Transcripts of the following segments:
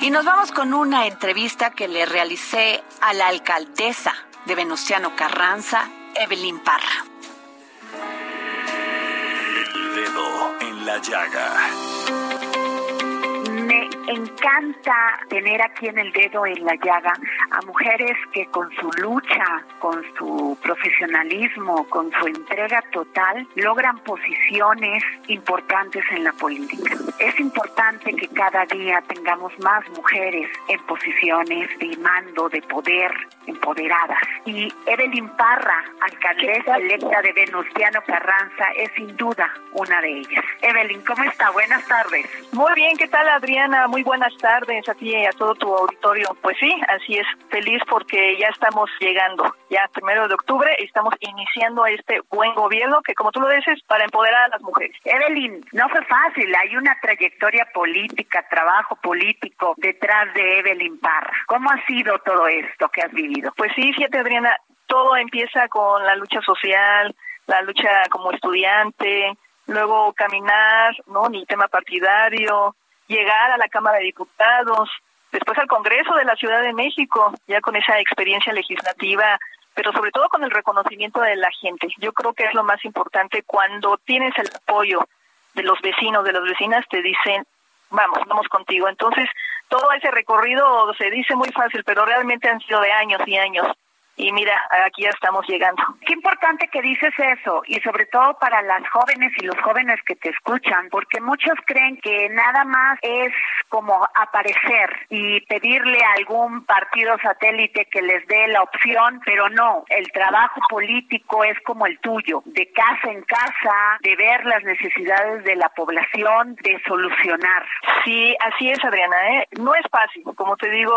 Y nos vamos con una entrevista que le realicé a la alcaldesa de Venustiano Carranza, Evelyn Parra. El dedo en la llaga. Encanta tener aquí en el dedo en la llaga a mujeres que con su lucha, con su profesionalismo, con su entrega total, logran posiciones importantes en la política. Es importante que cada día tengamos más mujeres en posiciones de mando, de poder, empoderadas. Y Evelyn Parra, alcaldesa electa de Venustiano Carranza, es sin duda una de ellas. Evelyn, ¿cómo está? Buenas tardes. Muy bien, ¿qué tal Adriana? Muy buenas tardes a ti y a todo tu auditorio. Pues sí, así es, feliz porque ya estamos llegando, ya primero de octubre, estamos iniciando este buen gobierno que como tú lo dices, para empoderar a las mujeres. Evelyn, no fue fácil, hay una trayectoria política, trabajo político detrás de Evelyn Parra. ¿Cómo ha sido todo esto que has vivido? Pues sí, fíjate Adriana, todo empieza con la lucha social, la lucha como estudiante, luego caminar, ¿no? Ni tema partidario, llegar a la Cámara de Diputados, después al Congreso de la Ciudad de México, ya con esa experiencia legislativa, pero sobre todo con el reconocimiento de la gente. Yo creo que es lo más importante cuando tienes el apoyo de los vecinos, de las vecinas, te dicen, vamos, vamos contigo. Entonces, todo ese recorrido se dice muy fácil, pero realmente han sido de años y años y mira, aquí ya estamos llegando. Qué importante que dices eso y sobre todo para las jóvenes y los jóvenes que te escuchan, porque muchos creen que nada más es como aparecer y pedirle a algún partido satélite que les dé la opción, pero no, el trabajo político es como el tuyo, de casa en casa, de ver las necesidades de la población, de solucionar. Sí, así es, Adriana, ¿eh? no es fácil, como te digo,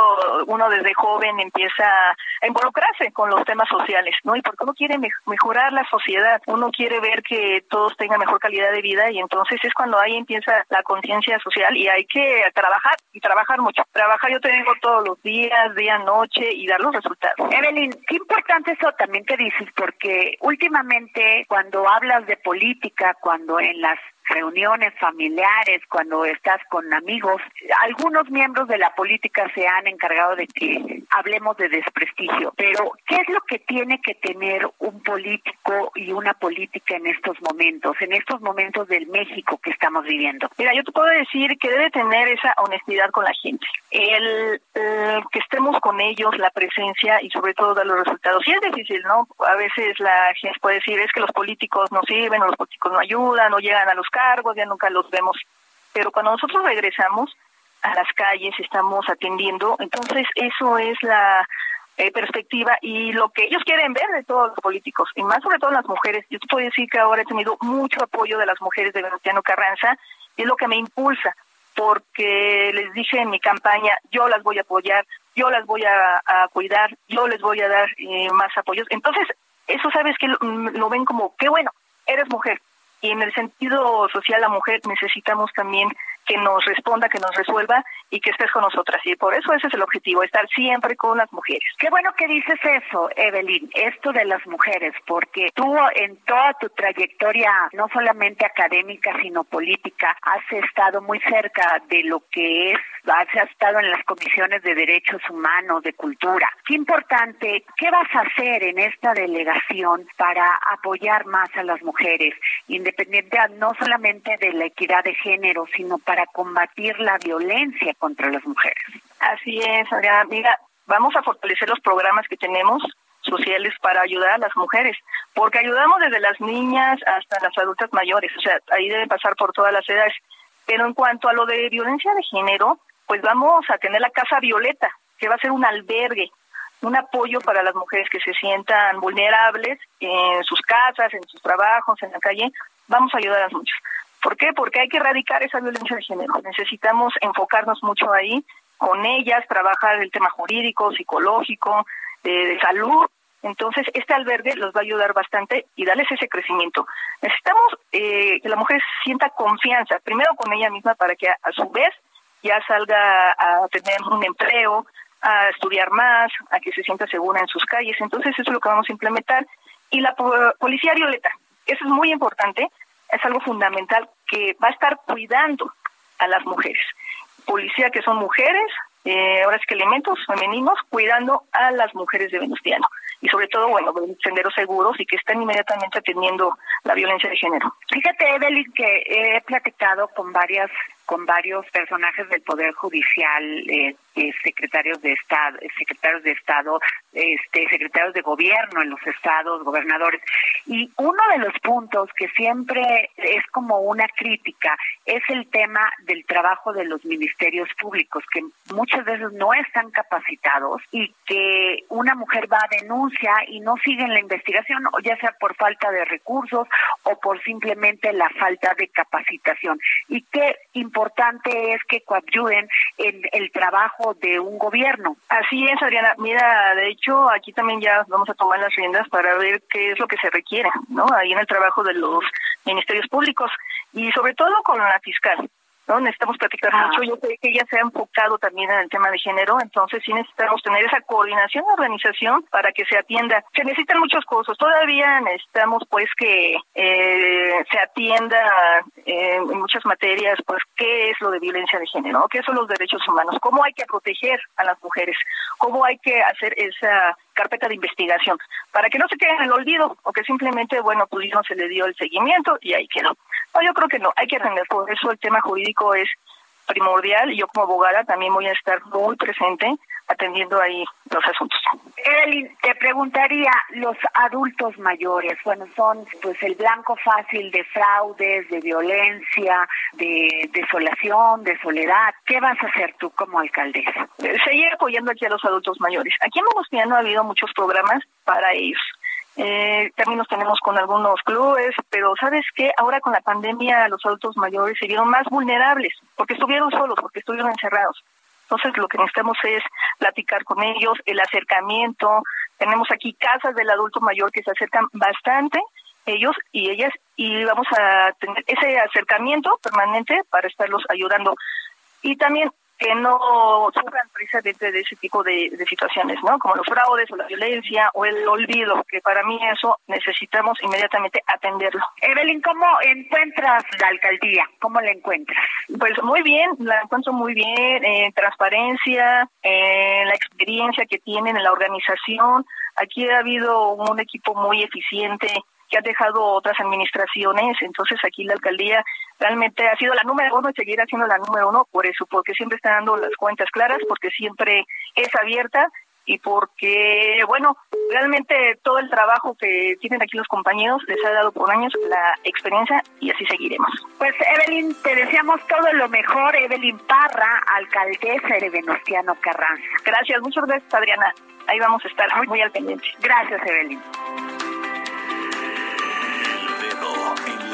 uno desde joven empieza a involucrarse con los temas sociales, ¿no? Y porque uno quiere mejorar la sociedad, uno quiere ver que todos tengan mejor calidad de vida y entonces es cuando ahí empieza la conciencia social y hay que trabajar y trabajar mucho. Trabajar yo te digo todos los días, día, noche y dar los resultados. Evelyn, qué importante eso también que dices porque últimamente cuando hablas de política, cuando en las reuniones familiares, cuando estás con amigos. Algunos miembros de la política se han encargado de que hablemos de desprestigio, pero ¿qué es lo que tiene que tener un político y una política en estos momentos, en estos momentos del México que estamos viviendo? Mira, yo te puedo decir que debe tener esa honestidad con la gente, el, que estemos con ellos, la presencia y sobre todo dar los resultados. Sí es difícil, ¿no? A veces la gente puede decir es que los políticos no sirven o los políticos no ayudan o llegan a los cargos, ya nunca los vemos. Pero cuando nosotros regresamos a las calles, estamos atendiendo, entonces eso es la eh, perspectiva y lo que ellos quieren ver de todos los políticos, y más sobre todo las mujeres. Yo te puedo decir que ahora he tenido mucho apoyo de las mujeres de Venustiano Carranza, y es lo que me impulsa, porque les dije en mi campaña, yo las voy a apoyar, yo las voy a, cuidar, yo les voy a dar eh, más apoyos. Entonces, eso sabes que lo ven como, qué bueno, eres mujer, y en el sentido social la mujer necesitamos también que nos responda, que nos resuelva y que estés con nosotras. Y por eso ese es el objetivo, estar siempre con las mujeres. Qué bueno que dices eso, Evelyn, esto de las mujeres, porque tú en toda tu trayectoria, no solamente académica, sino política, has estado muy cerca de lo que es, has estado en las comisiones de derechos humanos, de cultura. Qué importante, ¿qué vas a hacer en esta delegación para apoyar más a las mujeres, independiente no solamente de la equidad de género, sino para combatir la violencia contra las mujeres. Así es, Adriana. Mira, vamos a fortalecer los programas que tenemos sociales para ayudar a las mujeres, porque ayudamos desde las niñas hasta las adultas mayores, o sea, ahí deben pasar por todas las edades. Pero en cuanto a lo de violencia de género, pues vamos a tener la Casa Violeta, que va a ser un albergue, un apoyo para las mujeres que se sientan vulnerables en sus casas, en sus trabajos, en la calle. Vamos a ayudar a muchas. ¿Por qué? Porque hay que erradicar esa violencia de género. Necesitamos enfocarnos mucho ahí con ellas, trabajar el tema jurídico, psicológico, de salud. Entonces, este albergue los va a ayudar bastante y darles ese crecimiento. Necesitamos eh, que la mujer sienta confianza, primero con ella misma, para que a, su vez ya salga a tener un empleo, a estudiar más, a que se sienta segura en sus calles. Entonces, eso es lo que vamos a implementar. Y la policía violeta, eso es muy importante, es algo fundamental que va a estar cuidando a las mujeres. Policía que son mujeres, eh, ahora es que elementos femeninos, cuidando a las mujeres de Venustiano. Y sobre todo, bueno, senderos seguros y que están inmediatamente atendiendo la violencia de género. Fíjate, Evelyn, que he platicado con varias con varios personajes del poder judicial, eh, eh, secretarios de estado, secretarios de estado, este, secretarios de gobierno en los estados, gobernadores. Y uno de los puntos que siempre es como una crítica es el tema del trabajo de los ministerios públicos, que muchas veces no están capacitados y que una mujer va a denuncia y no siguen la investigación, ya sea por falta de recursos o por simplemente la falta de capacitación. Y qué es que coadyuden en el trabajo de un gobierno. Así es, Adriana. Mira, de hecho, aquí también ya vamos a tomar las riendas para ver qué es lo que se requiere, ¿no? Ahí en el trabajo de los ministerios públicos y sobre todo con la fiscal. ¿No? Necesitamos platicar ah. mucho. Yo sé que ella se ha enfocado también en el tema de género, entonces sí necesitamos tener esa coordinación de organización para que se atienda. Se necesitan muchos cosas. Todavía necesitamos, pues, que eh, se atienda eh, en muchas materias, pues, qué es lo de violencia de género, qué son los derechos humanos, cómo hay que proteger a las mujeres, cómo hay que hacer esa carpeta de investigación para que no se quede en el olvido o que simplemente, bueno, pues no se le dio el seguimiento y ahí quedó. No, yo creo que no, hay que atender, por eso el tema jurídico es primordial y yo como abogada también voy a estar muy presente atendiendo ahí los asuntos. Evelyn, te preguntaría, los adultos mayores, bueno, son pues el blanco fácil de fraudes, de violencia, de desolación, de soledad. ¿Qué vas a hacer tú como alcaldesa? Seguir apoyando aquí a los adultos mayores. Aquí en no ha habido muchos programas para ellos. Eh, también nos tenemos con algunos clubes, pero ¿sabes qué? Ahora con la pandemia los adultos mayores se vieron más vulnerables porque estuvieron solos, porque estuvieron encerrados. Entonces lo que necesitamos es platicar con ellos, el acercamiento. Tenemos aquí casas del adulto mayor que se acercan bastante ellos y ellas y vamos a tener ese acercamiento permanente para estarlos ayudando. Y también que no sufran precisamente de ese tipo de, situaciones, ¿no? Como los fraudes o la violencia o el olvido, que para mí eso necesitamos inmediatamente atenderlo. Evelyn, ¿cómo encuentras la alcaldía? ¿Cómo la encuentras? Pues muy bien, la encuentro muy bien, en transparencia, en la experiencia que tienen en la organización. Aquí ha habido un equipo muy eficiente que ha dejado otras administraciones. Entonces aquí la alcaldía realmente ha sido la número uno y seguirá siendo la número uno por eso, porque siempre está dando las cuentas claras, porque siempre es abierta y porque, bueno, realmente todo el trabajo que tienen aquí los compañeros les ha dado por años la experiencia y así seguiremos. Pues Evelyn, te deseamos todo lo mejor, Evelyn Parra, alcaldesa de Venustiano Carranza. Gracias, muchas gracias Adriana. Ahí vamos a estar muy, muy al pendiente. Gracias, Evelyn.